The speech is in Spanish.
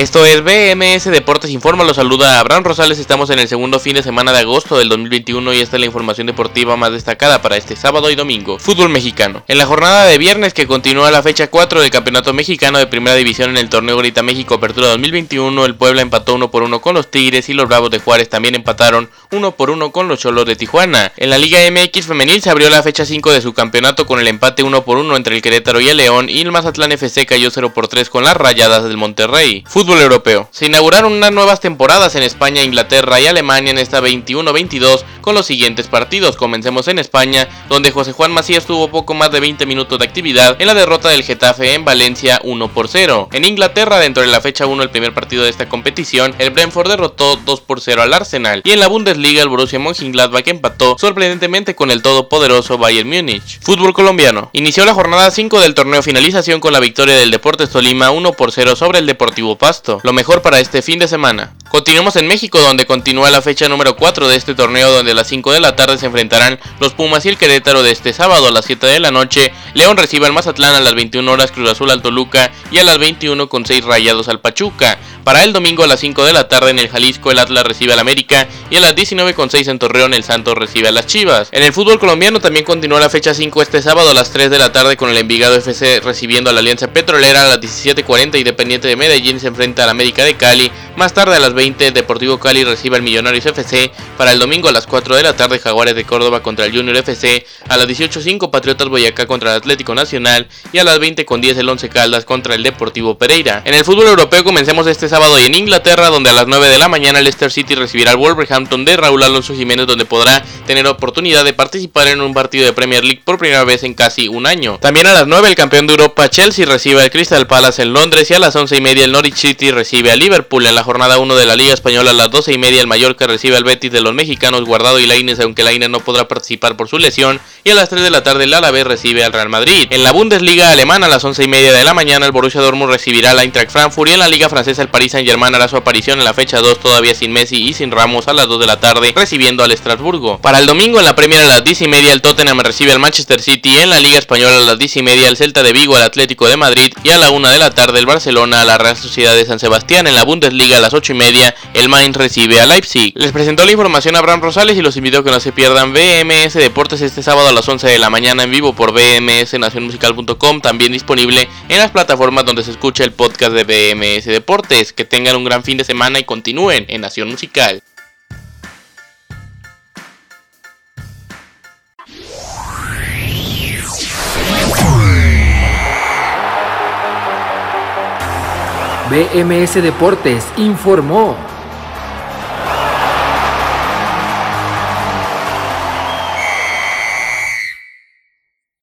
Esto es BMS Deportes Informa, los saluda Abraham Rosales, estamos en el segundo fin de semana de agosto del 2021 y esta es la información deportiva más destacada para este sábado y domingo. Fútbol mexicano. En la jornada de viernes que continúa la fecha 4 del Campeonato Mexicano de Primera División en el torneo Grita México Apertura 2021, el Puebla empató 1 por 1 con los Tigres y los Bravos de Juárez también empataron 1 por 1 con los Cholos de Tijuana. En la Liga MX femenil se abrió la fecha 5 de su campeonato con el empate 1 por 1 entre el Querétaro y el León y el Mazatlán FC cayó 0 por 3 con las Rayadas del Monterrey. Fútbol Se inauguraron unas nuevas temporadas en España, Inglaterra y Alemania en esta 21-22 con los siguientes partidos. Comencemos en España, donde José Juan Macías tuvo poco más de 20 minutos de actividad en la derrota del Getafe en Valencia 1 por 0. En Inglaterra, dentro de la fecha 1, el primer partido de esta competición, el Brentford derrotó 2 por 0 al Arsenal. Y en la Bundesliga, el Borussia Mönchengladbach empató sorprendentemente con el todopoderoso Bayern Múnich. Fútbol colombiano. Inició la jornada 5 del torneo finalización con la victoria del Deportes Tolima 1 por 0 sobre el Deportivo Pasto lo mejor para este fin de semana. Continuamos en México donde continúa la fecha número 4 de este torneo donde a las 5 de la tarde se enfrentarán los Pumas y el Querétaro de este sábado a las 7 de la noche. León recibe al Mazatlán a las 21 horas Cruz Azul al Toluca y a las 21 con 6 rayados al Pachuca. Para el domingo a las 5 de la tarde en el Jalisco el Atlas recibe al América y a las 19 con 6 en Torreón el Santos recibe a las Chivas. En el fútbol colombiano también continúa la fecha 5 este sábado a las 3 de la tarde con el Envigado FC recibiendo a la Alianza Petrolera a las 17.40 Independiente de Medellín se enfrenta al América de Cali. Más tarde a las 20 Deportivo Cali recibe al Millonarios FC. Para el domingo a las 4 de la tarde Jaguares de Córdoba contra el Junior FC. A las 18.05 Patriotas Boyacá contra el Atlético Nacional. Y a las 20 con 10 el 11 Caldas contra el Deportivo Pereira. En el fútbol europeo comencemos este sábado y en Inglaterra donde a las 9 de la mañana Leicester City recibirá al Wolverhampton de Raúl Alonso Jiménez donde podrá tener oportunidad de participar en un partido de Premier League por primera vez en casi un año. También a las 9 el campeón de Europa Chelsea recibe al Crystal Palace en Londres y a las 11 y media el Norwich City recibe a Liverpool en la jornada 1 de la Liga Española a las 12 y media el Mallorca recibe al Betis de los mexicanos Guardado y Lainez aunque Lainez no podrá participar por su lesión y a las 3 de la tarde el Alavés recibe al Real Madrid. En la Bundesliga alemana a las 11 y media de la mañana el Borussia Dortmund recibirá al Eintracht Frankfurt y en la Liga francesa el Saint Germain hará su aparición en la fecha 2 todavía sin Messi y sin Ramos a las 2 de la tarde recibiendo al Estrasburgo. Para el domingo en la Premier a las 10 y media el Tottenham recibe al Manchester City en la Liga Española a las 10 y media el Celta de Vigo al Atlético de Madrid y a la 1 de la tarde el Barcelona a la Real Sociedad de San Sebastián en la Bundesliga a las 8 y media el Mainz recibe a Leipzig. Les presentó la información a Abraham Rosales y los invito a que no se pierdan BMS Deportes este sábado a las 11 de la mañana en vivo por bmsnacionmusical.com, también disponible en las plataformas donde se escucha el podcast de BMS Deportes. Que tengan un gran fin de semana y continúen en Nación Musical. BMS Deportes informó.